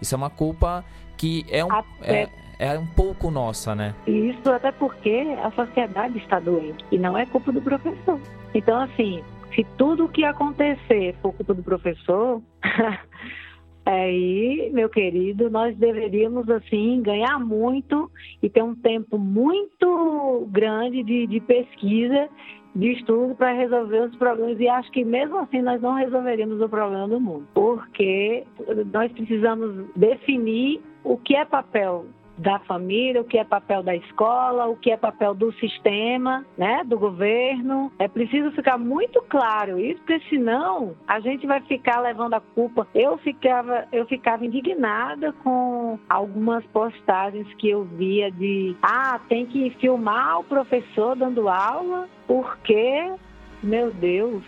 Isso é uma culpa que é um. É, é um pouco nossa, né? Isso até porque a sociedade está doente e não é culpa do professor. Então, assim, se tudo o que acontecer for culpa do professor, [laughs] aí, meu querido, nós deveríamos, assim, ganhar muito e ter um tempo muito grande de, de pesquisa, de estudo para resolver os problemas. E acho que mesmo assim nós não resolveríamos o problema do mundo, porque nós precisamos definir o que é papel da família, o que é papel da escola, o que é papel do sistema, né, do governo. É preciso ficar muito claro isso, porque senão a gente vai ficar levando a culpa. Eu ficava, eu ficava indignada com algumas postagens que eu via de ah, tem que filmar o professor dando aula, porque, meu Deus,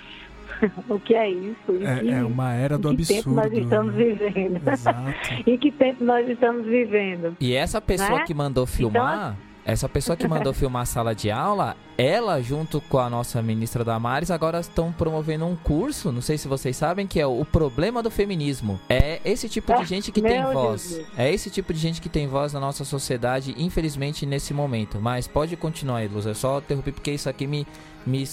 [laughs] o que é isso? É, que, é, uma era do em que absurdo. tempo nós estamos vivendo? Exato. [laughs] em que tempo nós estamos vivendo? E essa pessoa né? que mandou filmar, então, essa pessoa que mandou [laughs] filmar a sala de aula, ela junto com a nossa ministra Damares agora estão promovendo um curso, não sei se vocês sabem, que é o problema do feminismo. É esse tipo de ah, gente que tem voz. Deus. É esse tipo de gente que tem voz na nossa sociedade, infelizmente nesse momento. Mas pode continuar Luz. Eu só interrompi porque isso aqui me me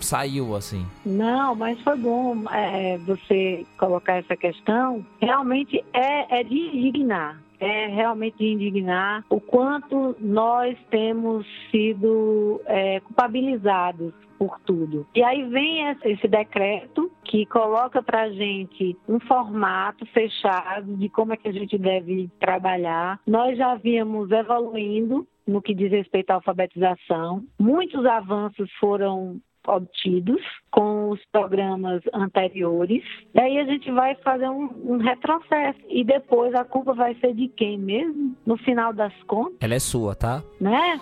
saiu assim? Não, mas foi bom é, você colocar essa questão. Realmente é, é de indignar. É realmente de indignar o quanto nós temos sido é, culpabilizados por tudo. E aí vem esse decreto que coloca para gente um formato fechado de como é que a gente deve trabalhar. Nós já vínhamos evoluindo no que diz respeito à alfabetização. Muitos avanços foram obtidos com os programas anteriores. E aí a gente vai fazer um, um, retrocesso. E depois a culpa vai ser de quem mesmo? No final das contas. Ela é sua, tá? Né?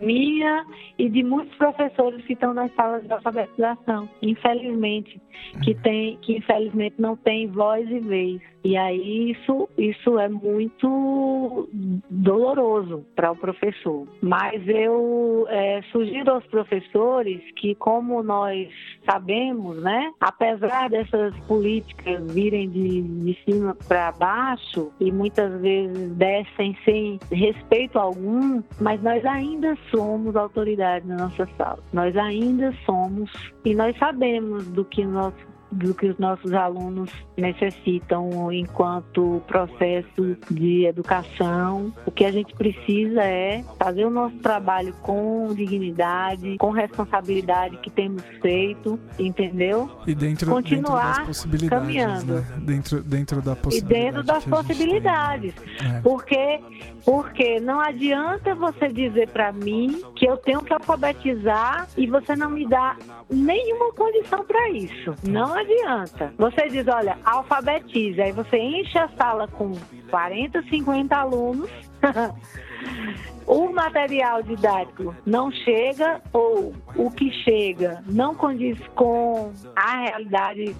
Minha e de muitos professores que estão nas salas de alfabetização, infelizmente, que, tem, que infelizmente não tem voz e vez. E aí isso, isso é muito doloroso para o professor. Mas eu é, sugiro aos professores que, como nós sabemos, né, apesar dessas políticas virem de, de cima para baixo e muitas vezes descem sem respeito algum, mas nós ainda somos autoridade na nossa sala. Nós ainda somos e nós sabemos do que nosso do que os nossos alunos necessitam enquanto processo de educação. O que a gente precisa é fazer o nosso trabalho com dignidade, com responsabilidade que temos feito, entendeu? E dentro, Continuar dentro possibilidades, caminhando. Né? Dentro, dentro da E possibilidade dentro das gente possibilidades. É. Porque, porque não adianta você dizer para mim que eu tenho que alfabetizar e você não me dá nenhuma condição para isso. Não adianta. Você diz, olha, alfabetize, aí você enche a sala com 40, 50 alunos. [laughs] O material didático não chega ou o que chega não condiz com a realidade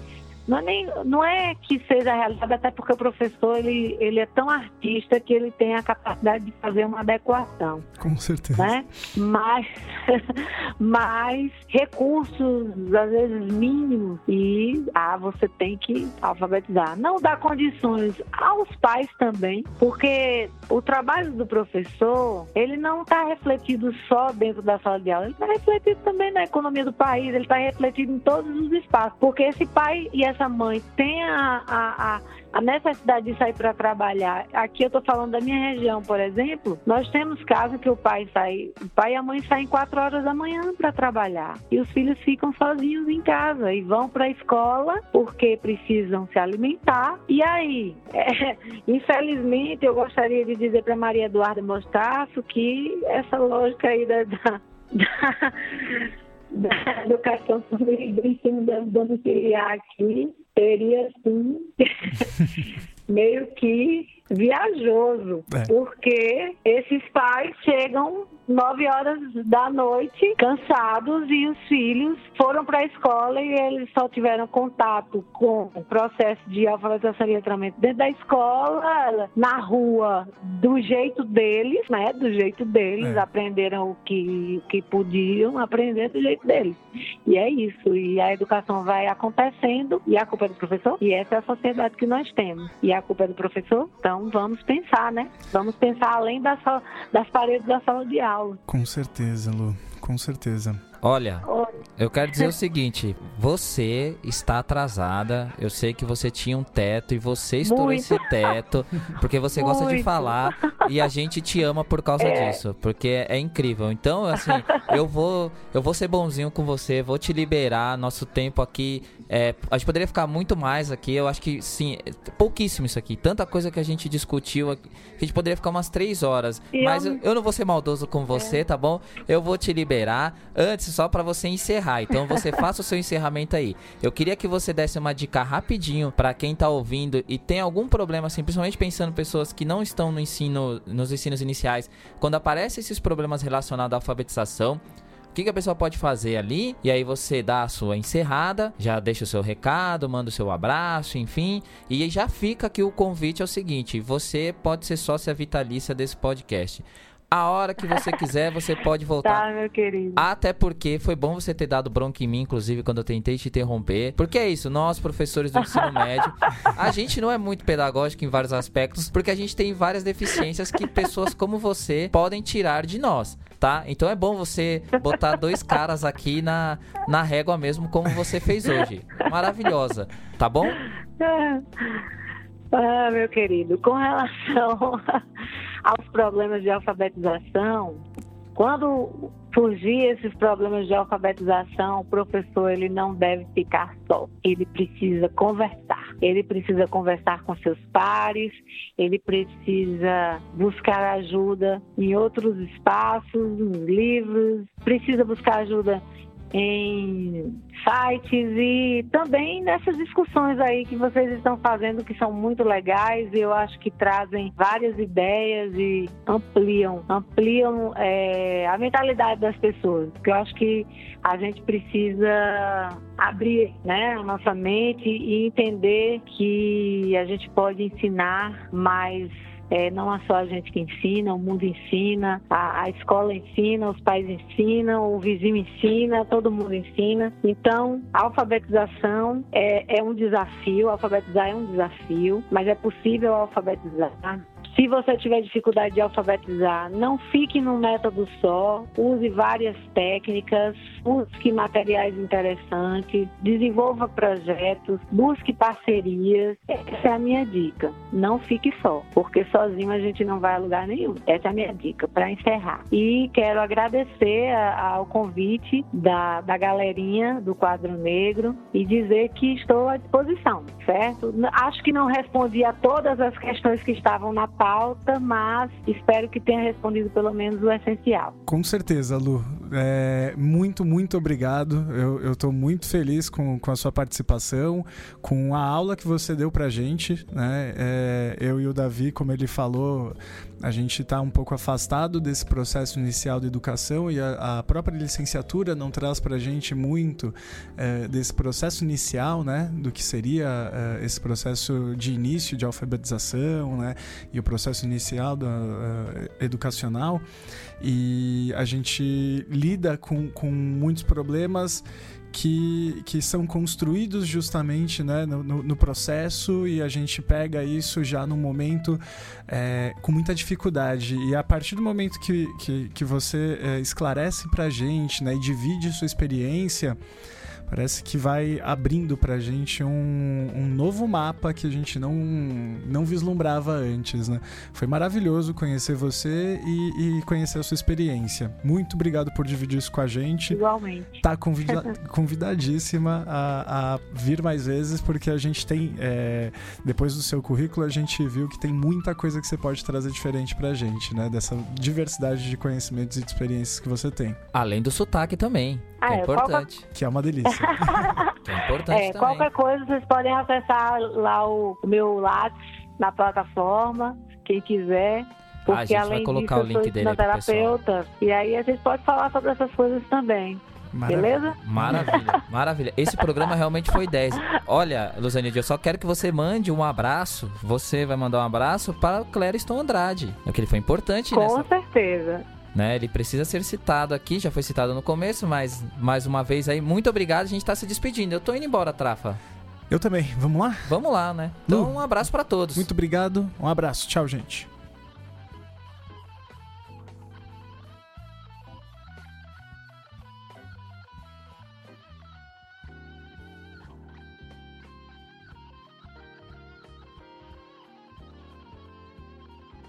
não é, nem, não é que seja a realidade, até porque o professor ele, ele é tão artista que ele tem a capacidade de fazer uma adequação, Com certeza. né? Mas, [laughs] mas recursos, às vezes mínimos, e ah, você tem que alfabetizar. Não dá condições aos pais também, porque o trabalho do professor, ele não está refletido só dentro da sala de aula, ele está refletido também na economia do país, ele está refletido em todos os espaços, porque esse pai e essa mãe têm a, a, a, a necessidade de sair para trabalhar. Aqui eu estou falando da minha região, por exemplo, nós temos casos que o pai sai, o pai e a mãe saem quatro horas da manhã para trabalhar e os filhos ficam sozinhos em casa e vão para a escola porque precisam se alimentar. E aí, [laughs] é, infelizmente, eu gostaria de dizer para Maria Eduarda Mostaço que essa lógica aí da, da, da da educação do ensino domiciliar aqui seria assim [laughs] meio que viajoso, É. porque esses pais chegam nove horas da noite cansados e os filhos foram para a escola e eles só tiveram contato com o processo de alfabetização e letramento dentro da escola, na rua, do jeito deles, né? Do jeito deles, É. aprenderam o que, o que podiam aprender do jeito deles. E é isso. E a educação vai acontecendo e a culpa é do professor. E essa é a sociedade que nós temos. E a culpa é do professor. Então vamos pensar, né? Vamos pensar além das, das paredes da sala de aula. Com certeza, Lu. Com certeza. Olha, eu quero dizer o seguinte: você está atrasada. Eu sei que você tinha um teto e você estourou Muito. esse teto porque você gosta de Muito. falar e a gente te ama por causa É. disso, porque é, é incrível. Então, assim, eu vou, eu vou ser bonzinho com você, vou te liberar. Nosso tempo aqui, é, a gente poderia ficar muito mais aqui. Eu acho que sim, é pouquíssimo isso aqui. Tanta coisa que a gente discutiu, aqui, que a gente poderia ficar umas três horas. E Mas eu- eu, eu não vou ser maldoso com você, tá bom? Eu vou te liberar antes só pra você encerrar. Então você [laughs] faça o seu encerramento aí. Eu queria que você desse uma dica rapidinho pra quem tá ouvindo e tem algum problema assim, principalmente pensando em pessoas que não estão no ensino, nos ensinos iniciais, quando aparecem esses problemas relacionados à alfabetização, o que, que a pessoa pode fazer ali? E aí você dá a sua encerrada, já deixa o seu recado, manda o seu abraço, enfim. E já fica aqui o convite é o seguinte: você pode ser sócia vitalícia desse podcast. A hora que você quiser, você pode [laughs] voltar. tá, meu querido. Até porque foi bom você ter dado bronca em mim, inclusive, quando eu tentei te interromper. Porque é isso, nós, professores do ensino [laughs] médio, a gente não é muito pedagógico em vários aspectos, porque a gente tem várias deficiências que pessoas como você podem tirar de nós, tá? Então é bom você botar dois caras aqui na, na régua mesmo, como você fez hoje. Maravilhosa, tá bom? [laughs] Ah, meu querido, com relação [laughs] aos problemas de alfabetização, quando surgir esses problemas de alfabetização, o professor ele não deve ficar só. Ele precisa conversar. Ele precisa conversar com seus pares, ele precisa buscar ajuda em outros espaços, nos livros, precisa buscar ajuda em sites e também nessas discussões aí que vocês estão fazendo que são muito legais e eu acho que trazem várias ideias e ampliam, ampliam é, a mentalidade das pessoas. Porque eu acho que a gente precisa abrir né, a nossa mente e entender que a gente pode ensinar mais é, não é só a gente que ensina, o mundo ensina, a, a, escola ensina, os pais ensinam, o vizinho ensina, todo mundo ensina. Então, a alfabetização é, é um desafio, alfabetizar é um desafio, mas é possível alfabetizar se você tiver dificuldade de alfabetizar, não fique num método só, use várias técnicas, busque materiais interessantes, desenvolva projetos, busque parcerias. Essa é a minha dica. Não fique só, porque sozinho a gente não vai a lugar nenhum. Essa é a minha dica para encerrar. E quero agradecer ao convite da, da galerinha do Quadro Negro e dizer que estou à disposição, certo? Acho que não respondi a todas as questões que estavam na pauta pauta, mas espero que tenha respondido pelo menos o essencial. Com certeza, Lu. É, muito, muito obrigado. Eu estou muito feliz com, com a sua participação, com a aula que você deu para gente. Né? É, eu e o Davi, como ele falou, a gente está um pouco afastado desse processo inicial de educação e a, a própria licenciatura não traz para a gente muito é, desse processo inicial, né, do que seria é, esse processo de início de alfabetização, né, e o processo inicial da, uh, educacional. E a gente lida com, com muitos problemas que, que são construídos justamente né, no, no, no, processo e a gente pega isso já no momento é, com muita dificuldade. E a partir do momento que, que, que você é, esclarece para a gente né, e divide sua experiência, parece que vai abrindo pra gente um, um novo mapa que a gente não, não vislumbrava antes, né? Foi maravilhoso conhecer você e, e conhecer a sua experiência. Muito obrigado por dividir isso com a gente. Igualmente. Tá convida [laughs] convidadíssima a, a, vir mais vezes, porque a gente tem, é, depois do seu currículo, a gente viu que tem muita coisa que você pode trazer diferente pra gente, né? Dessa diversidade de conhecimentos e de experiências que você tem. Além do sotaque também. Ah, é, é importante. Qualquer... Que é uma delícia. [laughs] que é importante é, também. Qualquer coisa, vocês podem acessar lá o, meu Lattes na plataforma, quem quiser. Porque ah, a gente além vai colocar disso, o link dele terapeuta. E aí a gente pode falar sobre essas coisas também. Maravilha. Beleza? Maravilha, [laughs] maravilha. Esse programa realmente foi 10. Olha, Luzanide, eu só quero que você mande um abraço. Você vai mandar um abraço para o Clériston Andrade. Porque ele foi importante Com nessa. Com certeza. Né? Ele precisa ser citado aqui, já foi citado no começo, mas mais uma vez aí, muito obrigado, a gente está se despedindo. Eu tô indo embora, Trafa. Eu também. Vamos lá? Vamos lá, né? Então, Lu, um abraço para todos. Muito obrigado. Um abraço. Tchau, gente.